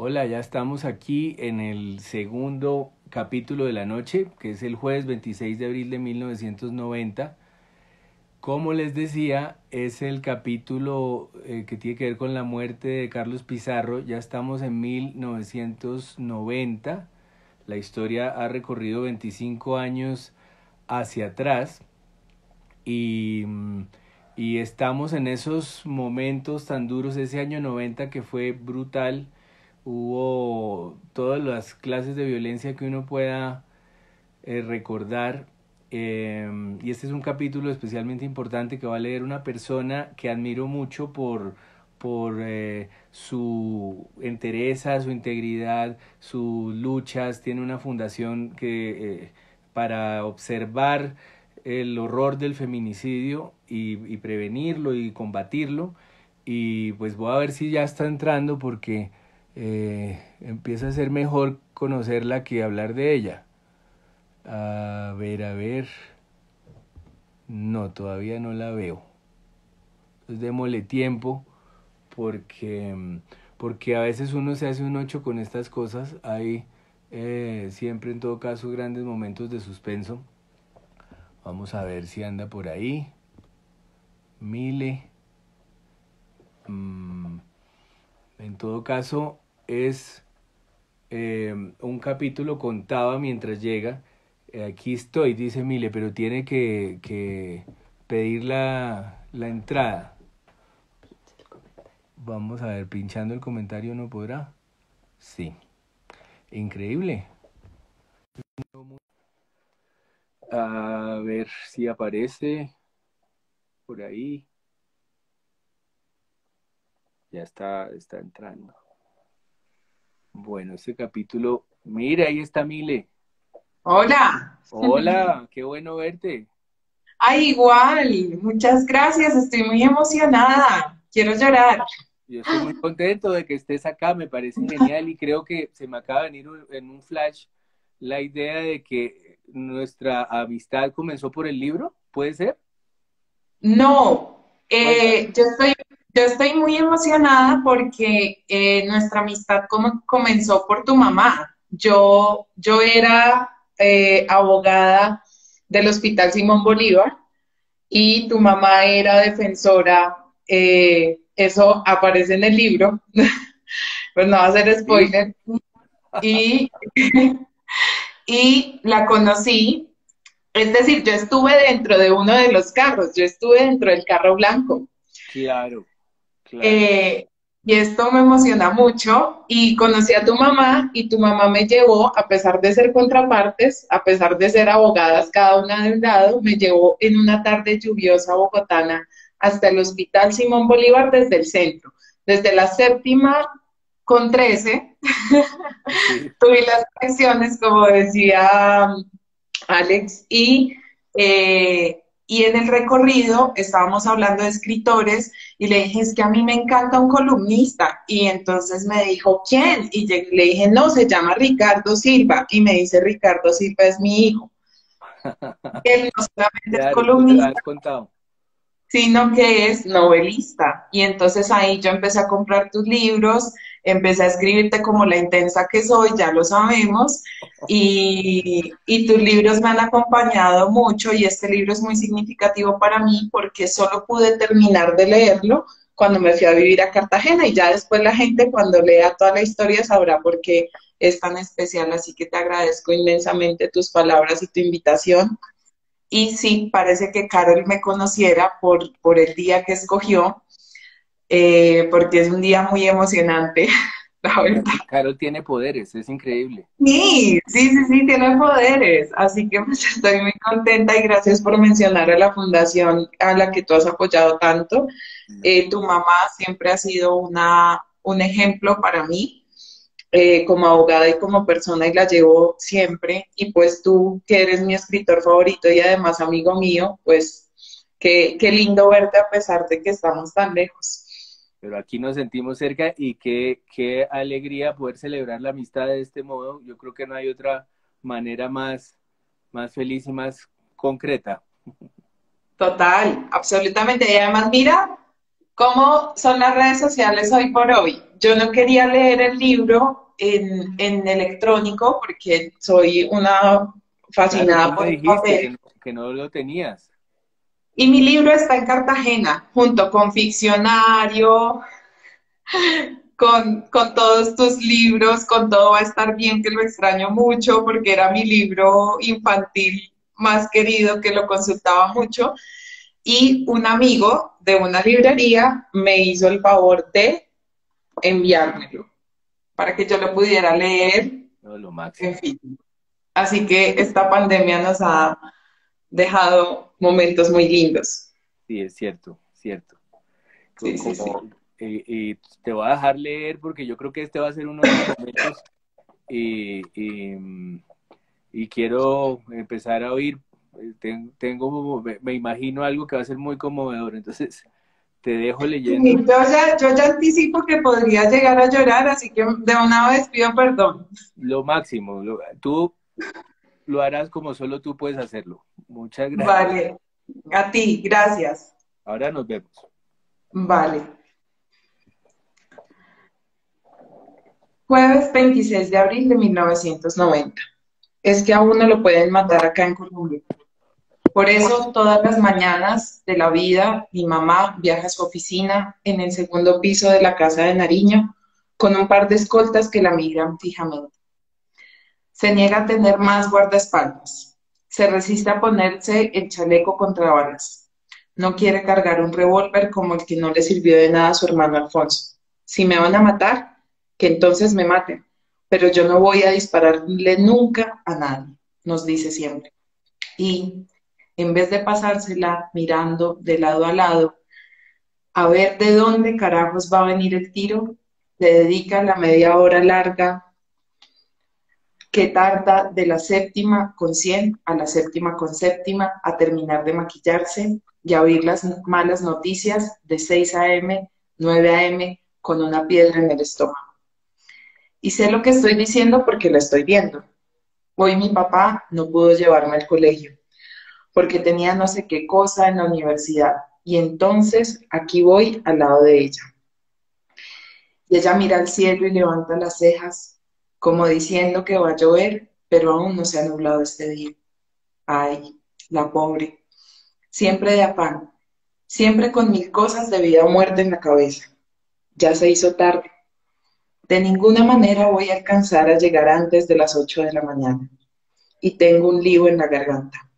Hola, ya estamos aquí en el segundo capítulo de la noche, que es el jueves 26 de abril de 1990. Como les decía, es el capítulo eh, que tiene que ver con la muerte de Carlos Pizarro. Ya estamos en 1990. La historia ha recorrido 25 años hacia atrás y, y estamos en esos momentos tan duros, ese año 90 que fue brutal hubo todas las clases de violencia que uno pueda eh, recordar. Em, y este es un capítulo especialmente importante que va a leer una persona que admiro mucho por, por eh, su entereza, su integridad, sus luchas. Tiene una fundación que eh, para observar el horror del feminicidio y, y prevenirlo y combatirlo. Y pues voy a ver si ya está entrando porque eh, empieza a ser mejor conocerla que hablar de ella. A ver, a ver. No, todavía no la veo. Entonces démosle tiempo porque, porque a veces uno se hace un ocho con estas cosas. Hay eh, siempre en todo caso grandes momentos de suspenso. Vamos a ver si anda por ahí. Mile. Mm, en todo caso, es eh, un capítulo contaba mientras llega. Eh, aquí estoy, dice Mile, pero tiene que, que pedir la, la entrada. Vamos a ver, pinchando el comentario no podrá. Sí. Increíble. A ver si aparece por ahí. Ya está, está entrando. Bueno, este capítulo, mira, ahí está Mile. Hola. Hola, qué bueno verte. Ay, igual, muchas gracias, estoy muy emocionada, quiero llorar. Yo estoy muy contento de que estés acá, me parece genial y creo que se me acaba de venir en un flash la idea de que nuestra amistad comenzó por el libro, ¿puede ser? No, eh, yo estoy yo estoy muy emocionada porque eh, nuestra amistad como, comenzó por tu mamá. Yo, yo era eh, abogada del Hospital Simón Bolívar y tu mamá era defensora. Eh, eso aparece en el libro, pues no va a ser spoiler. Y, y la conocí, es decir, yo estuve dentro de uno de los carros, yo estuve dentro del carro blanco. Claro. Eh, y esto me emociona mucho y conocí a tu mamá y tu mamá me llevó, a pesar de ser contrapartes, a pesar de ser abogadas cada una de un lado, me llevó en una tarde lluviosa bogotana hasta el Hospital Simón Bolívar desde el centro, desde la séptima con 13. Tuve las conexiones, como decía Alex, y eh, y en el recorrido estábamos hablando de escritores y le dije, es que a mí me encanta un columnista. Y entonces me dijo, ¿quién? Y le dije, no, se llama Ricardo Silva. Y me dice, Ricardo Silva es mi hijo. Él no solamente es columnista, sino que es novelista. Y entonces ahí yo empecé a comprar tus libros, empecé a escribirte como la intensa que soy, ya lo sabemos, y, tus libros me han acompañado mucho y este libro es muy significativo para mí porque solo pude terminar de leerlo cuando me fui a vivir a Cartagena y ya después la gente cuando lea toda la historia sabrá por qué es tan especial, así que te agradezco inmensamente tus palabras y tu invitación. Y sí, parece que Carol me conociera por el día que escogió, eh, porque es un día muy emocionante, la verdad. Carol tiene poderes, es increíble. Sí, sí, sí, sí, tiene poderes. Así que pues, estoy muy contenta y gracias por mencionar a la fundación a la que tú has apoyado tanto. Eh, tu mamá siempre ha sido una, un ejemplo para mí. Eh, como abogada y como persona y la llevo siempre. Y pues tú, que eres mi escritor favorito y además amigo mío, pues qué, qué lindo verte a pesar de que estamos tan lejos pero aquí nos sentimos cerca y qué, qué alegría poder celebrar la amistad de este modo. Yo creo que no hay otra manera más, más feliz y más concreta. Total, absolutamente. Y además, mira, ¿Cómo son las redes sociales hoy por hoy? Yo no quería leer el libro en, en electrónico porque soy una fascinada por el papel. Que no, lo tenías. Y mi libro está en Cartagena, junto con Ficcionario, con, con, todos tus libros, con todo va a estar bien, que lo extraño mucho porque era mi libro infantil más querido, que lo consultaba mucho. Y un amigo de una librería me hizo el favor de enviármelo para que yo lo pudiera leer. lo máximo. En fin. Así que esta pandemia nos ha dejado momentos muy lindos. Sí, es cierto, cierto. Sí, sí, sí. Y, te voy a dejar leer porque yo creo que este va a ser uno de los momentos y, y, quiero empezar a oír. Tengo, me imagino algo que va a ser muy conmovedor, entonces te dejo leyendo. Yo ya, yo ya anticipo que podría llegar a llorar, así que de una vez pido perdón. Lo máximo, tú lo harás como solo tú puedes hacerlo. Muchas gracias. Vale, a ti, gracias. Ahora nos vemos. Vale. Jueves 26 de abril de 1990. Es que aún no lo pueden matar acá en Colombia. Por eso todas las mañanas de la vida mi mamá viaja a su oficina en el segundo piso de la casa de Nariño con un par de escoltas que la migran fijamente. Se niega a tener más guardaespaldas. Se resiste a ponerse el chaleco contra balas. No quiere cargar un revólver como el que no le sirvió de nada a su hermano Alfonso. Si me van a matar, que entonces me maten, pero yo no voy a dispararle nunca a nadie, nos dice siempre. Y en vez de pasársela mirando de lado a lado, a ver de dónde carajos va a venir el tiro, le dedica la media hora larga que tarda de la séptima con cien a la séptima con séptima a terminar de maquillarse y a oír las malas noticias de 6 a.m., 9 a.m. con una piedra en el estómago. Y sé lo que estoy diciendo porque lo estoy viendo. Hoy mi papá no pudo llevarme al colegio porque tenía no sé qué cosa en la universidad. Y entonces aquí voy al lado de ella. Y ella mira al cielo y levanta las cejas, como diciendo que va a llover, pero aún no se ha nublado este día. Ay, la pobre. Siempre de afán, siempre con mil cosas de vida o muerte en la cabeza. Ya se hizo tarde. De ninguna manera voy a alcanzar a llegar antes de las ocho de la mañana. Y tengo un lío en la garganta.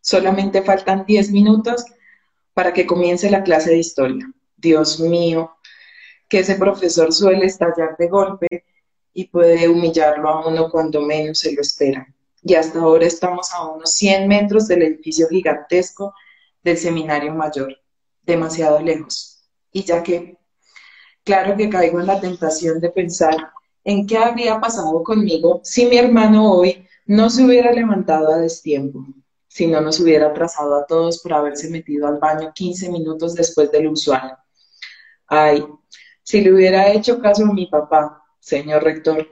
Solamente faltan 10 minutos para que comience la clase de historia. Dios mío, que ese profesor suele estallar de golpe y puede humillarlo a uno cuando menos se lo espera. Y hasta ahora estamos a unos 100 metros del edificio gigantesco del seminario mayor, demasiado lejos. Y ya que, claro que caigo en la tentación de pensar en qué habría pasado conmigo si mi hermano hoy no se hubiera levantado a destiempo si no nos hubiera atrasado a todos por haberse metido al baño 15 minutos después del usual. Ay, si le hubiera hecho caso a mi papá, señor rector,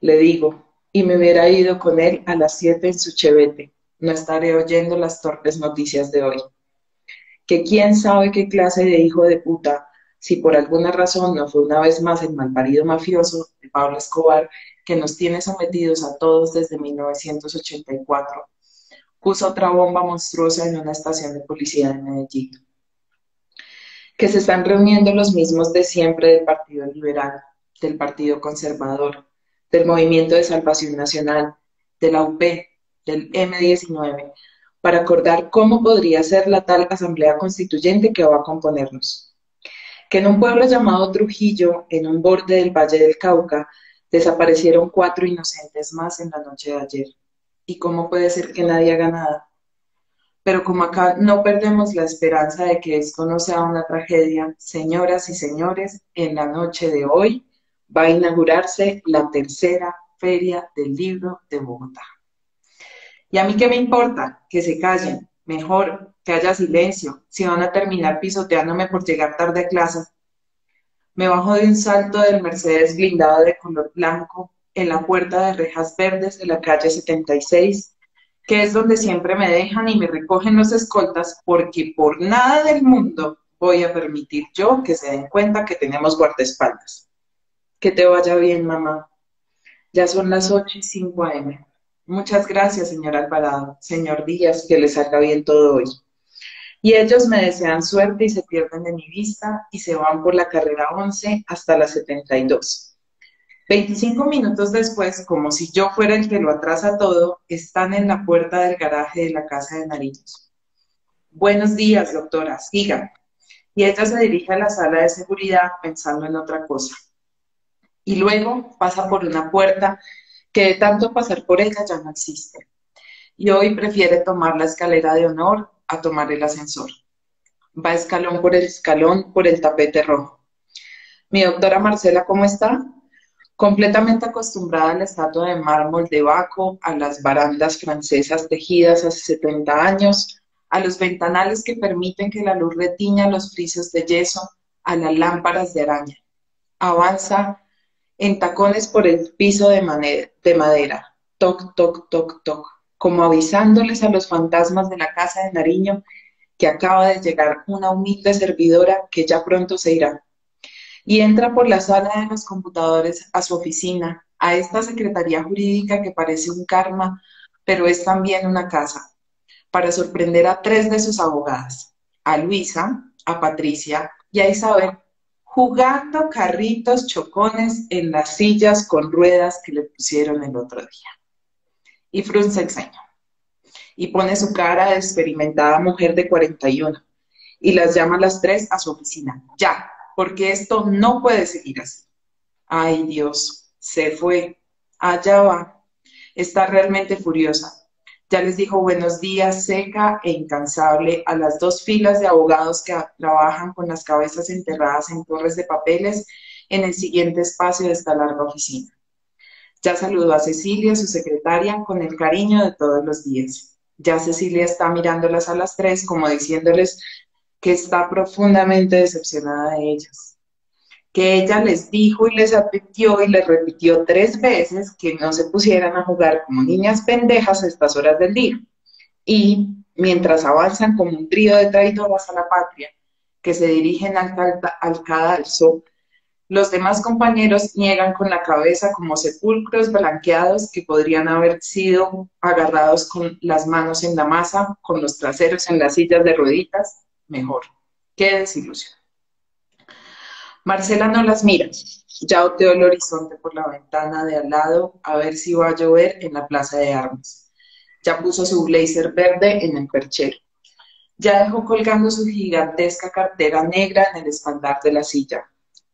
le digo, y me hubiera ido con él a las 7 en su chevete, no estaré oyendo las torpes noticias de hoy. Que quién sabe qué clase de hijo de puta, si por alguna razón no fue una vez más el malparido mafioso de Pablo Escobar, que nos tiene sometidos a todos desde 1984 puso otra bomba monstruosa en una estación de policía de Medellín. Que se están reuniendo los mismos de siempre del Partido Liberal, del Partido Conservador, del Movimiento de Salvación Nacional, de la UP, del M19, para acordar cómo podría ser la tal Asamblea Constituyente que va a componernos. Que en un pueblo llamado Trujillo, en un borde del Valle del Cauca, desaparecieron cuatro inocentes más en la noche de ayer y cómo puede ser que nadie haga nada. Pero como acá no perdemos la esperanza de que esto no sea una tragedia, señoras y señores, en la noche de hoy va a inaugurarse la tercera feria del libro de Bogotá. Y a mí qué me importa, que se callen, mejor que haya silencio, si van a terminar pisoteándome por llegar tarde a clase. Me bajo de un salto del Mercedes blindado de color blanco en la puerta de rejas verdes de la calle 76, que es donde siempre me dejan y me recogen los escoltas porque por nada del mundo voy a permitir yo que se den cuenta que tenemos guardaespaldas. Que te vaya bien, mamá. Ya son las 8 y 5 am. Muchas gracias, señor Alvarado. Señor Díaz, que les salga bien todo hoy. Y ellos me desean suerte y se pierden de mi vista y se van por la carrera 11 hasta la 72. 25 minutos después, como si yo fuera el que lo atrasa todo, están en la puerta del garaje de la casa de Nariños. Buenos días, doctora, siga. Y ella se dirige a la sala de seguridad pensando en otra cosa. Y luego pasa por una puerta que de tanto pasar por ella ya no existe. Y hoy prefiere tomar la escalera de honor a tomar el ascensor. Va escalón por el escalón por el tapete rojo. Mi doctora Marcela, ¿cómo está? completamente acostumbrada a la estatua de mármol de Baco, a las barandas francesas tejidas hace 70 años, a los ventanales que permiten que la luz retiña los frisos de yeso, a las lámparas de araña. Avanza en tacones por el piso de, de madera, toc, toc, toc, toc, como avisándoles a los fantasmas de la casa de Nariño que acaba de llegar una humilde servidora que ya pronto se irá. Y entra por la sala de los computadores a su oficina, a esta secretaría jurídica que parece un karma, pero es también una casa, para sorprender a tres de sus abogadas, a Luisa, a Patricia y a Isabel, jugando carritos chocones en las sillas con ruedas que le pusieron el otro día. Y frunce el ceño. Y pone su cara de experimentada mujer de 41 y las llama a las tres a su oficina. Ya, porque esto no puede seguir así. Ay Dios, se fue, allá va, está realmente furiosa. Ya les dijo buenos días, seca e incansable a las dos filas de abogados que trabajan con las cabezas enterradas en torres de papeles en el siguiente espacio de esta larga oficina. Ya saludó a Cecilia, su secretaria, con el cariño de todos los días. Ya Cecilia está mirándolas a las tres como diciéndoles que está profundamente decepcionada de ellas, que ella les dijo y les advirtió y les repitió tres veces que no se pusieran a jugar como niñas pendejas a estas horas del día. Y mientras avanzan como un trío de traidoras a la patria, que se dirigen al, al cadalso, los demás compañeros niegan con la cabeza como sepulcros blanqueados que podrían haber sido agarrados con las manos en la masa, con los traseros en las sillas de rueditas, mejor. Qué desilusión. Marcela no las mira. Ya oteó el horizonte por la ventana de al lado a ver si va a llover en la plaza de armas. Ya puso su blazer verde en el perchero. Ya dejó colgando su gigantesca cartera negra en el espaldar de la silla.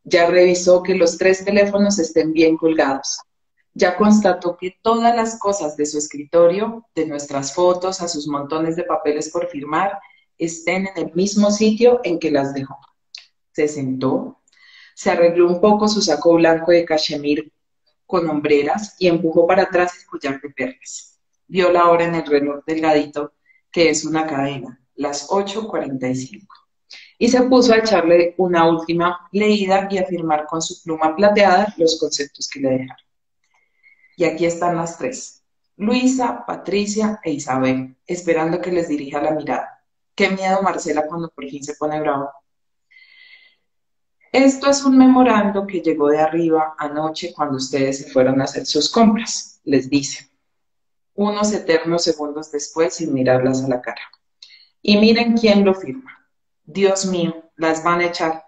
Ya revisó que los tres teléfonos estén bien colgados. Ya constató que todas las cosas de su escritorio, de nuestras fotos a sus montones de papeles por firmar, estén en el mismo sitio en que las dejó. Se sentó, se arregló un poco su saco blanco de cachemir con hombreras y empujó para atrás el collar de perlas. Vio la hora en el reloj delgadito, que es una cadena, las 8.45. Y se puso a echarle una última leída y a firmar con su pluma plateada los conceptos que le dejaron. Y aquí están las tres, Luisa, Patricia e Isabel, esperando que les dirija la mirada. Qué miedo, Marcela, cuando por fin se pone bravo. Esto es un memorando que llegó de arriba anoche cuando ustedes se fueron a hacer sus compras, les dice. Unos eternos segundos después sin mirarlas a la cara. Y miren quién lo firma. Dios mío, las van a echar.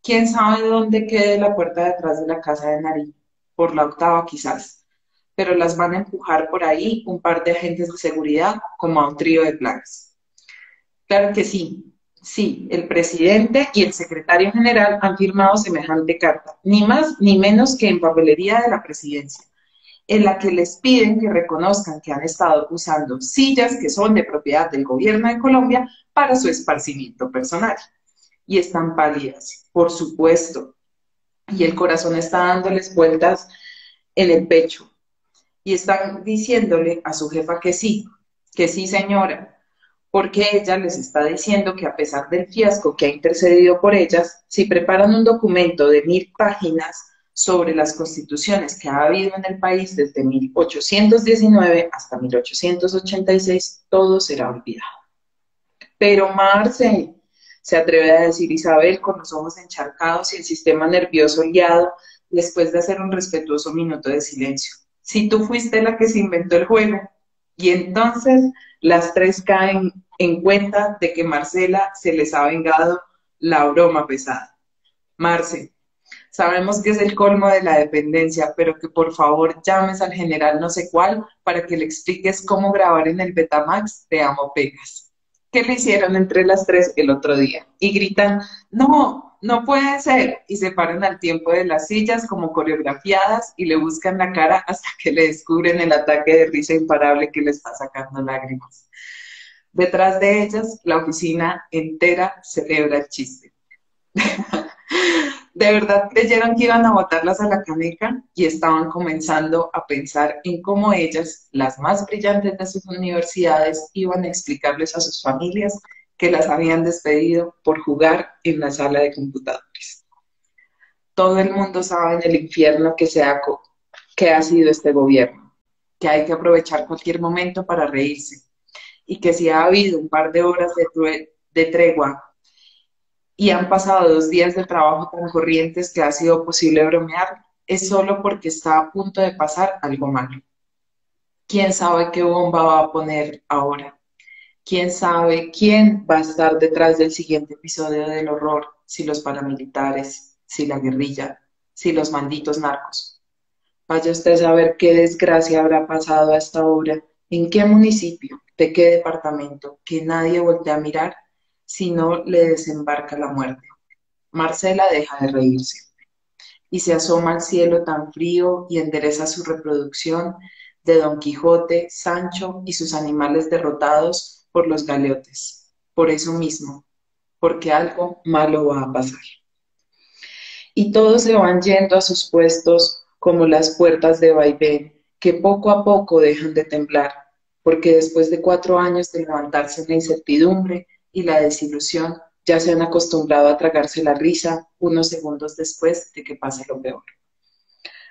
¿Quién sabe dónde quede la puerta detrás de la casa de Nariz? Por la octava quizás. Pero las van a empujar por ahí un par de agentes de seguridad como a un trío de plagas. Claro que sí. Sí, el presidente y el secretario general han firmado semejante carta, ni más ni menos que en papelería de la presidencia, en la que les piden que reconozcan que han estado usando sillas que son de propiedad del gobierno de Colombia para su esparcimiento personal. Y están pálidas, por supuesto. Y el corazón está dándoles vueltas en el pecho. Y están diciéndole a su jefa que sí, que sí, señora, porque ella les está diciendo que a pesar del fiasco que ha intercedido por ellas, si preparan un documento de mil páginas sobre las constituciones que ha habido en el país desde 1819 hasta 1886, todo será olvidado. Pero Marce, se atreve a decir Isabel con los ojos encharcados y el sistema nervioso liado después de hacer un respetuoso minuto de silencio. Si tú fuiste la que se inventó el juego. Y entonces las tres caen en cuenta de que Marcela se les ha vengado la broma pesada. Marce, sabemos que es el colmo de la dependencia, pero que por favor llames al general no sé cuál para que le expliques cómo grabar en el Betamax de Amo Pegas. ¿Qué le hicieron entre las tres el otro día? Y gritan, no, no puede ser. Y se paran al tiempo de las sillas como coreografiadas y le buscan la cara hasta que le descubren el ataque de risa imparable que le está sacando lágrimas. Detrás de ellas, la oficina entera celebra el chiste. de verdad creyeron que iban a botarlas a la caneca y estaban comenzando a pensar en cómo ellas, las más brillantes de sus universidades, iban a explicarles a sus familias que las habían despedido por jugar en la sala de computadores. Todo el mundo sabe en el infierno que, se ha, que ha sido este gobierno, que hay que aprovechar cualquier momento para reírse y que si ha habido un par de horas de, tregua y han pasado dos días de trabajo tan corrientes que ha sido posible bromear, es solo porque está a punto de pasar algo malo. ¿Quién sabe qué bomba va a poner ahora? ¿Quién sabe quién va a estar detrás del siguiente episodio del horror? Si los paramilitares, si la guerrilla, si los malditos narcos. Vaya usted a saber qué desgracia habrá pasado a esta hora, en qué municipio, de qué departamento, que nadie voltea a mirar si no le desembarca la muerte. Marcela deja de reírse y se asoma al cielo tan frío y endereza su reproducción de Don Quijote, Sancho y sus animales derrotados por los galeotes. Por eso mismo, porque algo malo va a pasar. Y todos se van yendo a sus puestos como las puertas de vaivén, que poco a poco dejan de temblar porque después de cuatro años de levantarse en la incertidumbre y la desilusión, ya se han acostumbrado a tragarse la risa unos segundos después de que pase lo peor.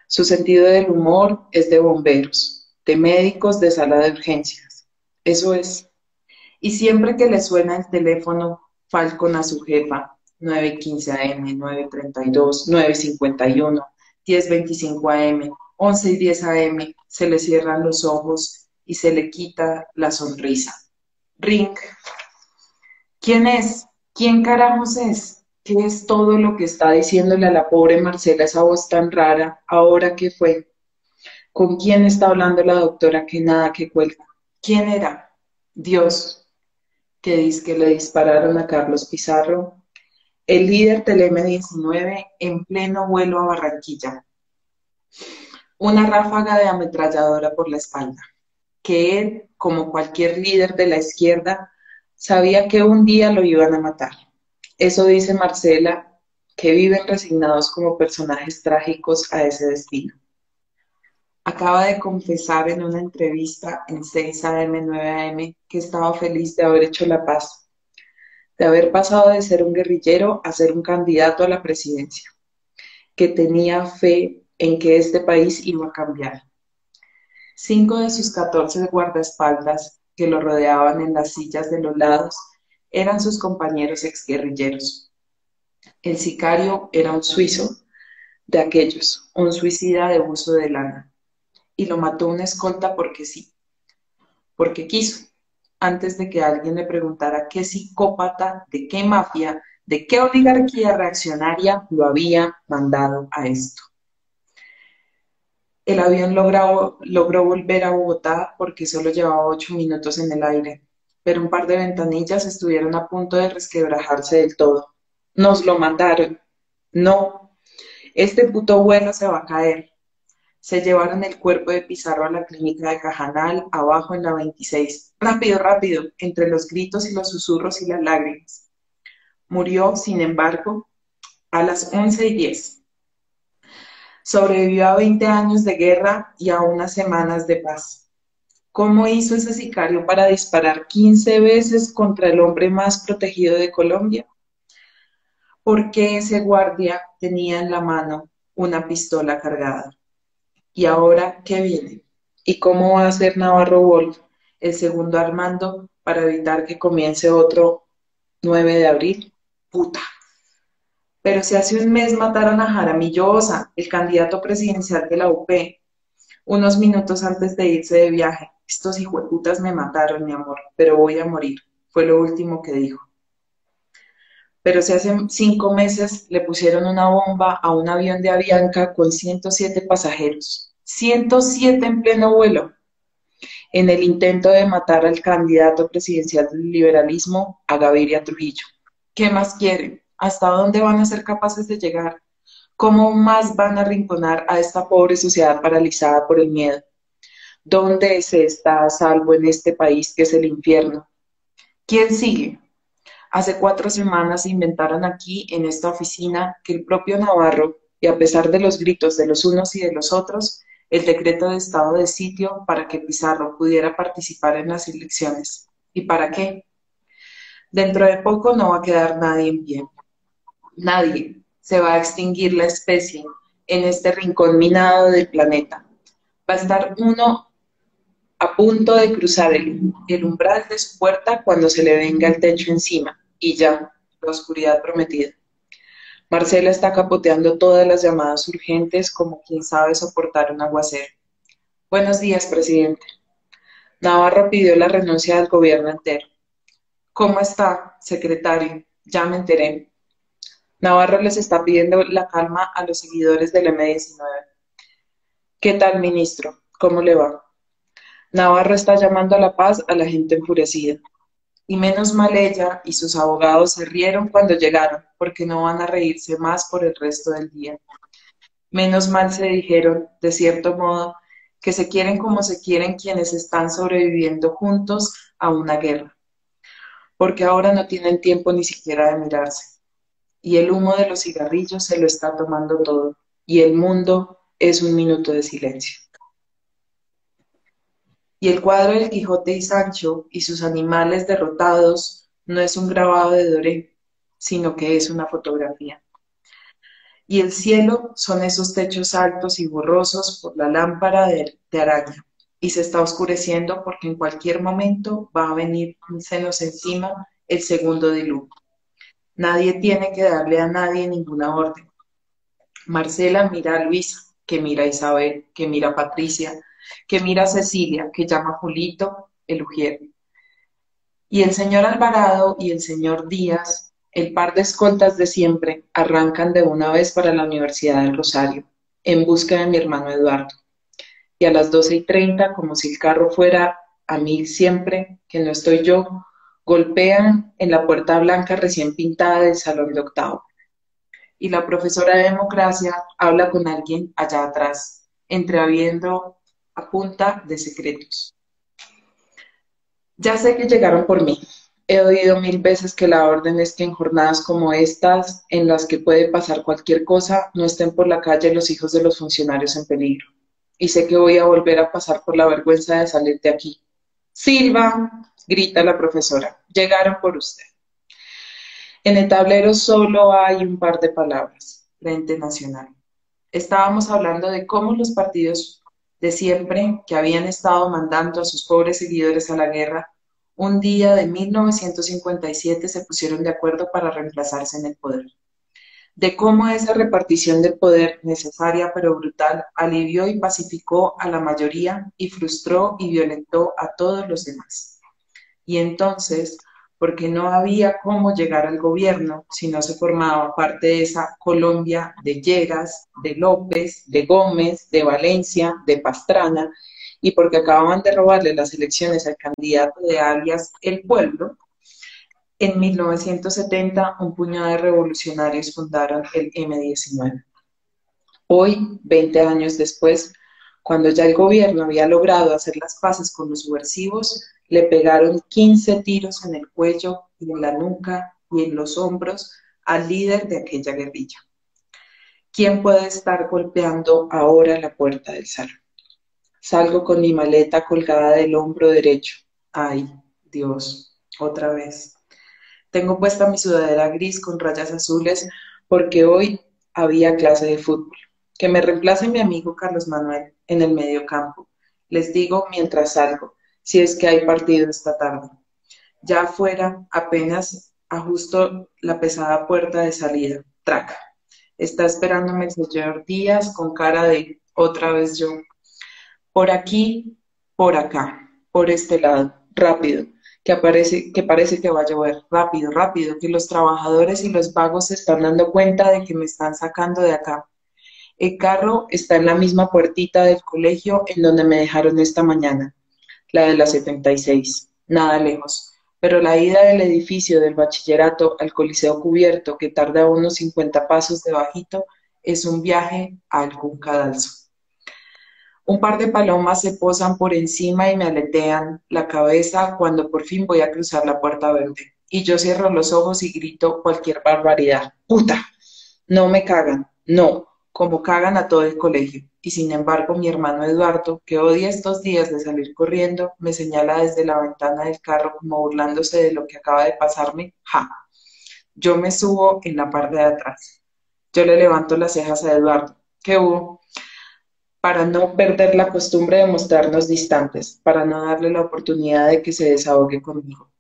Su sentido del humor es de bomberos, de médicos de sala de urgencias. Eso es. Y siempre que le suena el teléfono Falcon a su jefa, 9.15 AM, 9.32, 9.51, 10.25 AM, 11 y 10 AM, se le cierran los ojos y se le quita la sonrisa. Ring. ¿Quién es? ¿Quién carajos es? ¿Qué es todo lo que está diciéndole a la pobre Marcela esa voz tan rara? ¿Ahora qué fue? ¿Con quién está hablando la doctora que nada que cuelga? ¿Quién era? Dios. Que dice que le dispararon a Carlos Pizarro, el líder del M-19 en pleno vuelo a Barranquilla. Una ráfaga de ametralladora por la espalda que él, como cualquier líder de la izquierda, sabía que un día lo iban a matar. Eso dice Marcela, que viven resignados como personajes trágicos a ese destino. Acaba de confesar en una entrevista en 6 AM, 9 AM, que estaba feliz de haber hecho la paz, de haber pasado de ser un guerrillero a ser un candidato a la presidencia, que tenía fe en que este país iba a cambiar, Cinco de sus catorce guardaespaldas que lo rodeaban en las sillas de los lados eran sus compañeros exguerrilleros. El sicario era un suizo de aquellos, un suicida de uso de lana, y lo mató una escolta porque sí, porque quiso, antes de que alguien le preguntara qué psicópata, de qué mafia, de qué oligarquía reaccionaria lo había mandado a esto. El avión logró, logró volver a Bogotá porque solo llevaba ocho minutos en el aire, pero un par de ventanillas estuvieron a punto de resquebrajarse del todo. Nos lo mataron. No, este puto vuelo se va a caer. Se llevaron el cuerpo de Pizarro a la clínica de Cajanal, abajo en la 26. Rápido, rápido, entre los gritos y los susurros y las lágrimas. Murió, sin embargo, a las once y diez. Sobrevivió a 20 años de guerra y a unas semanas de paz. ¿Cómo hizo ese sicario para disparar 15 veces contra el hombre más protegido de Colombia? ¿Por qué ese guardia tenía en la mano una pistola cargada? ¿Y ahora qué viene? ¿Y cómo va a hacer Navarro Wolf, el segundo Armando, para evitar que comience otro 9 de abril? puta. Pero si hace un mes mataron a Jaramillo Osa, el candidato presidencial de la UP, unos minutos antes de irse de viaje, estos hijueputas me mataron, mi amor, pero voy a morir, fue lo último que dijo. Pero si hace cinco meses le pusieron una bomba a un avión de Avianca con 107 pasajeros, 107 en pleno vuelo, en el intento de matar al candidato presidencial del liberalismo, a Gaviria Trujillo. ¿Qué más quieren? ¿Hasta dónde van a ser capaces de llegar? ¿Cómo más van a arrinconar a esta pobre sociedad paralizada por el miedo? ¿Dónde se está a salvo en este país que es el infierno? ¿Quién sigue? Hace cuatro semanas inventaron aquí, en esta oficina, que el propio Navarro, y a pesar de los gritos de los unos y de los otros, el decreto de estado de sitio para que Pizarro pudiera participar en las elecciones. ¿Y para qué? Dentro de poco no va a quedar nadie en pie. Nadie. Se va a extinguir la especie en este rincón minado del planeta. Va a estar uno a punto de cruzar el, umbral de su puerta cuando se le venga el techo encima. Y ya, la oscuridad prometida. Marcela está capoteando todas las llamadas urgentes como quien sabe soportar un aguacero. Buenos días, presidente. Navarro pidió la renuncia del gobierno entero. ¿Cómo está, secretario? Ya me enteré. Navarro les está pidiendo la calma a los seguidores del M19. ¿Qué tal, ministro? ¿Cómo le va? Navarro está llamando a la paz a la gente enfurecida. Y menos mal ella y sus abogados se rieron cuando llegaron, porque no van a reírse más por el resto del día. Menos mal se dijeron, de cierto modo, que se quieren como se quieren quienes están sobreviviendo juntos a una guerra, porque ahora no tienen tiempo ni siquiera de mirarse. Y el humo de los cigarrillos se lo está tomando todo, y el mundo es un minuto de silencio. Y el cuadro del Quijote y Sancho y sus animales derrotados no es un grabado de Doré, sino que es una fotografía. Y el cielo son esos techos altos y borrosos por la lámpara de, araña. Y se está oscureciendo porque en cualquier momento va a venir un senos encima el segundo diluvio. Nadie tiene que darle a nadie ninguna orden. Marcela mira a Luisa, que mira a Isabel, que mira a Patricia, que mira a Cecilia, que llama a Julito el Ujier. Y el señor Alvarado y el señor Díaz, el par de escoltas de siempre, arrancan de una vez para la Universidad del Rosario, en busca de mi hermano Eduardo. Y a las doce y treinta, como si el carro fuera a mí siempre, que no estoy yo, golpean en la puerta blanca recién pintada del salón de octavo. Y la profesora de democracia habla con alguien allá atrás, entreabriendo a punta de secretos. Ya sé que llegaron por mí. He oído mil veces que la orden es que en jornadas como estas, en las que puede pasar cualquier cosa, no estén por la calle los hijos de los funcionarios en peligro. Y sé que voy a volver a pasar por la vergüenza de salir de aquí. Silva, grita la profesora, llegaron por usted. En el tablero solo hay un par de palabras, Frente Nacional. Estábamos hablando de cómo los partidos de siempre que habían estado mandando a sus pobres seguidores a la guerra, un día de 1957 se pusieron de acuerdo para reemplazarse en el poder. De cómo esa repartición del poder, necesaria pero brutal, alivió y pacificó a la mayoría y frustró y violentó a todos los demás. Y entonces, porque no había cómo llegar al gobierno si no se formaba parte de esa Colombia de Lleras, de López, de Gómez, de Valencia, de Pastrana, y porque acababan de robarle las elecciones al candidato de alias El Pueblo, en 1970 un puñado de revolucionarios fundaron el M-19. Hoy, 20 años después, cuando ya el gobierno había logrado hacer las paces con los subversivos, le pegaron 15 tiros en el cuello y en la nuca y en los hombros al líder de aquella guerrilla. ¿Quién puede estar golpeando ahora la puerta del salón? Salgo con mi maleta colgada del hombro derecho. Ay, Dios, otra vez. Tengo puesta mi sudadera gris con rayas azules porque hoy había clase de fútbol. Que me reemplace mi amigo Carlos Manuel en el medio campo. Les digo mientras salgo si es que hay partido esta tarde. Ya afuera, apenas Ajusto la pesada puerta de salida. Traca. Está esperándome el señor Díaz con cara de otra vez yo. Por aquí, por acá, por este lado, rápido, que, aparece, que parece que va a llover, rápido, rápido, que los trabajadores y los vagos se están dando cuenta de que me están sacando de acá. El carro está en la misma puertita del colegio en donde me dejaron esta mañana, la de la 76, nada lejos pero la ida del edificio del bachillerato al coliseo cubierto, que tarda unos 50 pasos de bajito, es un viaje a algún cadalso. Un par de palomas se posan por encima y me aletean la cabeza cuando por fin voy a cruzar la puerta verde. Y yo cierro los ojos y grito cualquier barbaridad. ¡Puta! No me cagan. No, como cagan a todo el colegio y sin embargo mi hermano Eduardo, que odia estos días de salir corriendo, me señala desde la ventana del carro como burlándose de lo que acaba de pasarme. ¡Ja! Yo me subo en la parte de atrás. Yo le levanto las cejas a Eduardo. ¿Qué hubo? Para no perder la costumbre de mostrarnos distantes, para no darle la oportunidad de que se desahogue conmigo.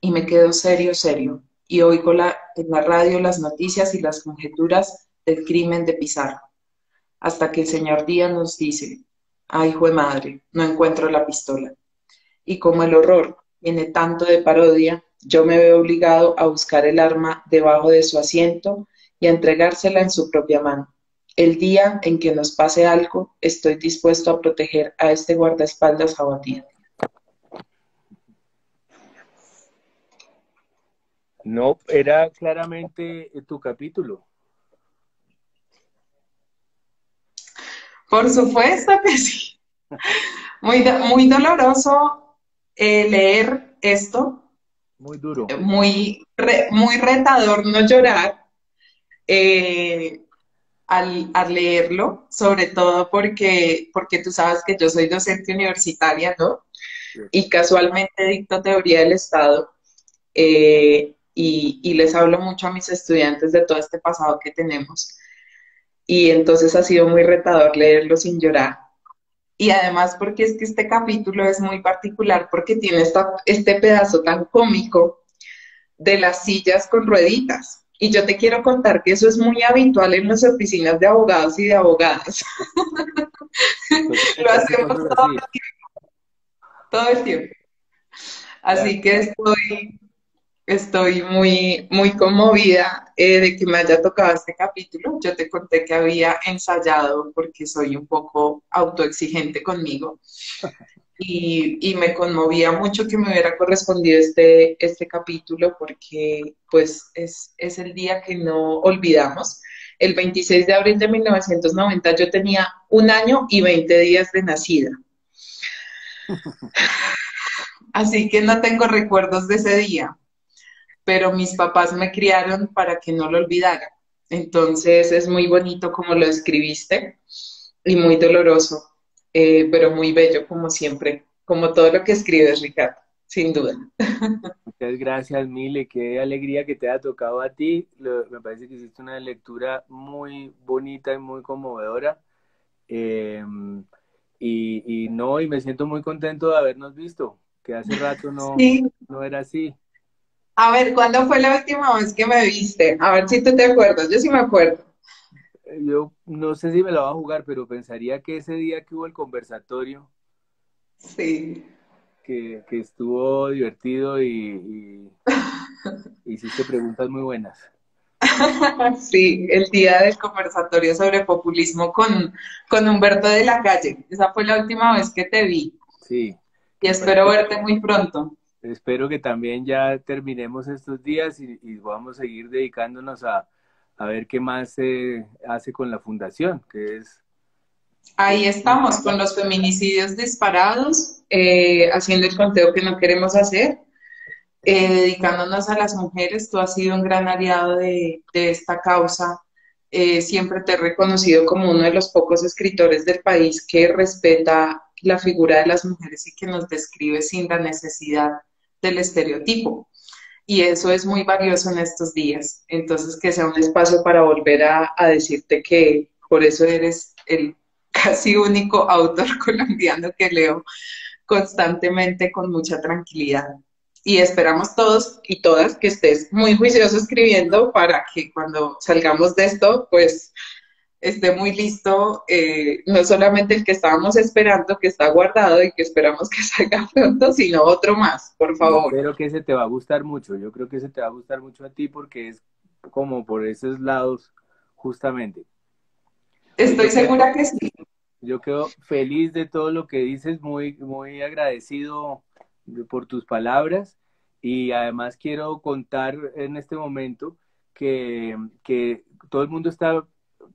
Y me quedo serio, serio, y oigo la, en la radio las noticias y las conjeturas del crimen de Pizarro hasta que el señor Díaz nos dice, ay, de madre, no encuentro la pistola. Y como el horror tiene tanto de parodia, yo me veo obligado a buscar el arma debajo de su asiento y a entregársela en su propia mano. El día en que nos pase algo, estoy dispuesto a proteger a este guardaespaldas abatido. No, era claramente tu capítulo. Por supuesto que sí. Muy, muy doloroso eh, leer esto. Muy duro. Muy, muy retador no llorar eh, al, leerlo, sobre todo porque, porque tú sabes que yo soy docente universitaria, ¿no? Y casualmente dicto teoría del Estado. Eh, y, y les hablo mucho a mis estudiantes de todo este pasado que tenemos y entonces ha sido muy retador leerlo sin llorar. Y además porque es que este capítulo es muy particular porque tiene este pedazo tan cómico de las sillas con rueditas. Y yo te quiero contar que eso es muy habitual en las oficinas de abogados y de abogadas. Lo hacemos todo el tiempo. Todo el tiempo. Así que estoy Estoy muy, muy conmovida eh, de que me haya tocado este capítulo. Yo te conté que había ensayado porque soy un poco autoexigente conmigo y, y, me conmovía mucho que me hubiera correspondido este, este capítulo porque pues es, es el día que no olvidamos. El 26 de abril de 1990 yo tenía un año y 20 días de nacida. Así que no tengo recuerdos de ese día pero mis papás me criaron para que no lo olvidara. Entonces es muy bonito como lo escribiste y muy doloroso, eh, pero muy bello como siempre, como todo lo que escribes, Ricardo, sin duda. Muchas gracias, Mile, qué alegría que te haya tocado a ti. me parece que hiciste una lectura muy bonita y muy conmovedora. Em, y, y, no, y me siento muy contento de habernos visto, que hace rato no, no era así. A ver, ¿cuándo fue la última vez que me viste? A ver si tú te acuerdas. Yo sí me acuerdo. Yo no sé si me lo va a jugar, pero pensaría que ese día que hubo el conversatorio. Sí. Que, estuvo divertido y, y hiciste preguntas muy buenas. Sí, el día del conversatorio sobre populismo con, con Humberto de la Calle. Esa fue la última vez que te vi. Sí. Y espero verte muy pronto espero que también ya terminemos estos días y, vamos a seguir dedicándonos a, ver qué más se hace con la fundación, que es... Ahí estamos, con los feminicidios disparados, eh, haciendo el conteo que no queremos hacer, eh, dedicándonos a las mujeres. Tú has sido un gran aliado de, esta causa. Eh, siempre te he reconocido como uno de los pocos escritores del país que respeta la figura de las mujeres y que nos describe sin la necesidad del estereotipo. Y eso es muy valioso en estos días. Entonces, que sea un espacio para volver a, decirte que por eso eres el casi único autor colombiano que leo constantemente con mucha tranquilidad. y esperamos todos y todas que estés muy juicioso escribiendo para que cuando salgamos de esto, pues esté muy listo, eh, no solamente el que estábamos esperando, que está guardado y que esperamos que salga pronto, sino otro más, por favor. Creo que ese te va a gustar mucho, yo creo que ese te va a gustar mucho a ti porque es como por esos lados, justamente. Estoy segura que sí. Yo quedo feliz de todo lo que dices, muy, muy agradecido por tus palabras y además quiero contar en este momento que, que todo el mundo está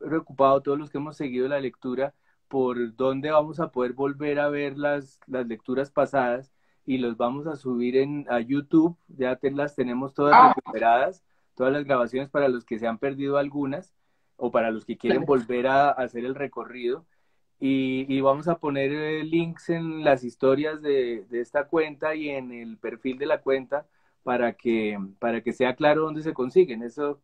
preocupado, todos los que hemos seguido la lectura, por dónde vamos a poder volver a ver las, las lecturas pasadas y los vamos a subir en, a YouTube, ya te, las tenemos todas ah. recuperadas, todas las grabaciones para los que se han perdido algunas o para los que quieren volver a, hacer el recorrido. Y, vamos a poner eh, links en las historias de, de, esta cuenta y en el perfil de la cuenta para que, para que sea claro dónde se consiguen. Eso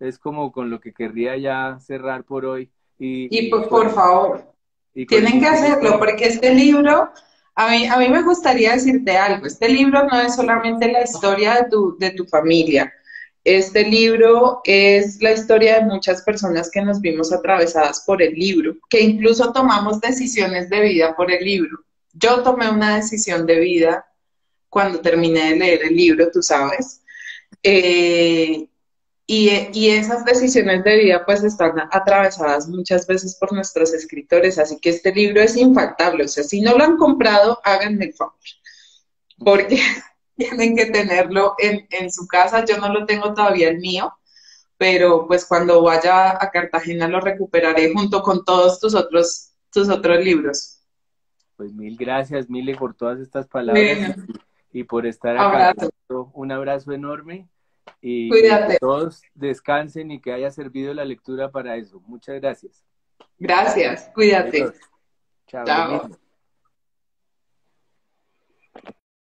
es como con lo que querría ya cerrar por hoy. Y, y, por, favor, tienen que hacerlo porque este libro, a mí, a mí me gustaría decirte algo, este libro no es solamente la historia de tu, de tu familia, este libro es la historia de muchas personas que nos vimos atravesadas por el libro, que incluso tomamos decisiones de vida por el libro. Yo tomé una decisión de vida cuando terminé de leer el libro, tú sabes. Eh, y, esas decisiones de vida pues están atravesadas muchas veces por nuestros escritores, así que este libro es infaltable. O sea, si no lo han comprado, háganme el favor. Porque tienen que tenerlo en, en su casa. Yo no lo tengo todavía el mío, pero pues cuando vaya a Cartagena lo recuperaré junto con todos tus otros, tus otros libros. Pues mil gracias, Mile, por todas estas palabras y, por estar acá. Un abrazo enorme y que todos descansen y que haya servido la lectura para eso. Muchas gracias. Gracias, cuídate. Chao.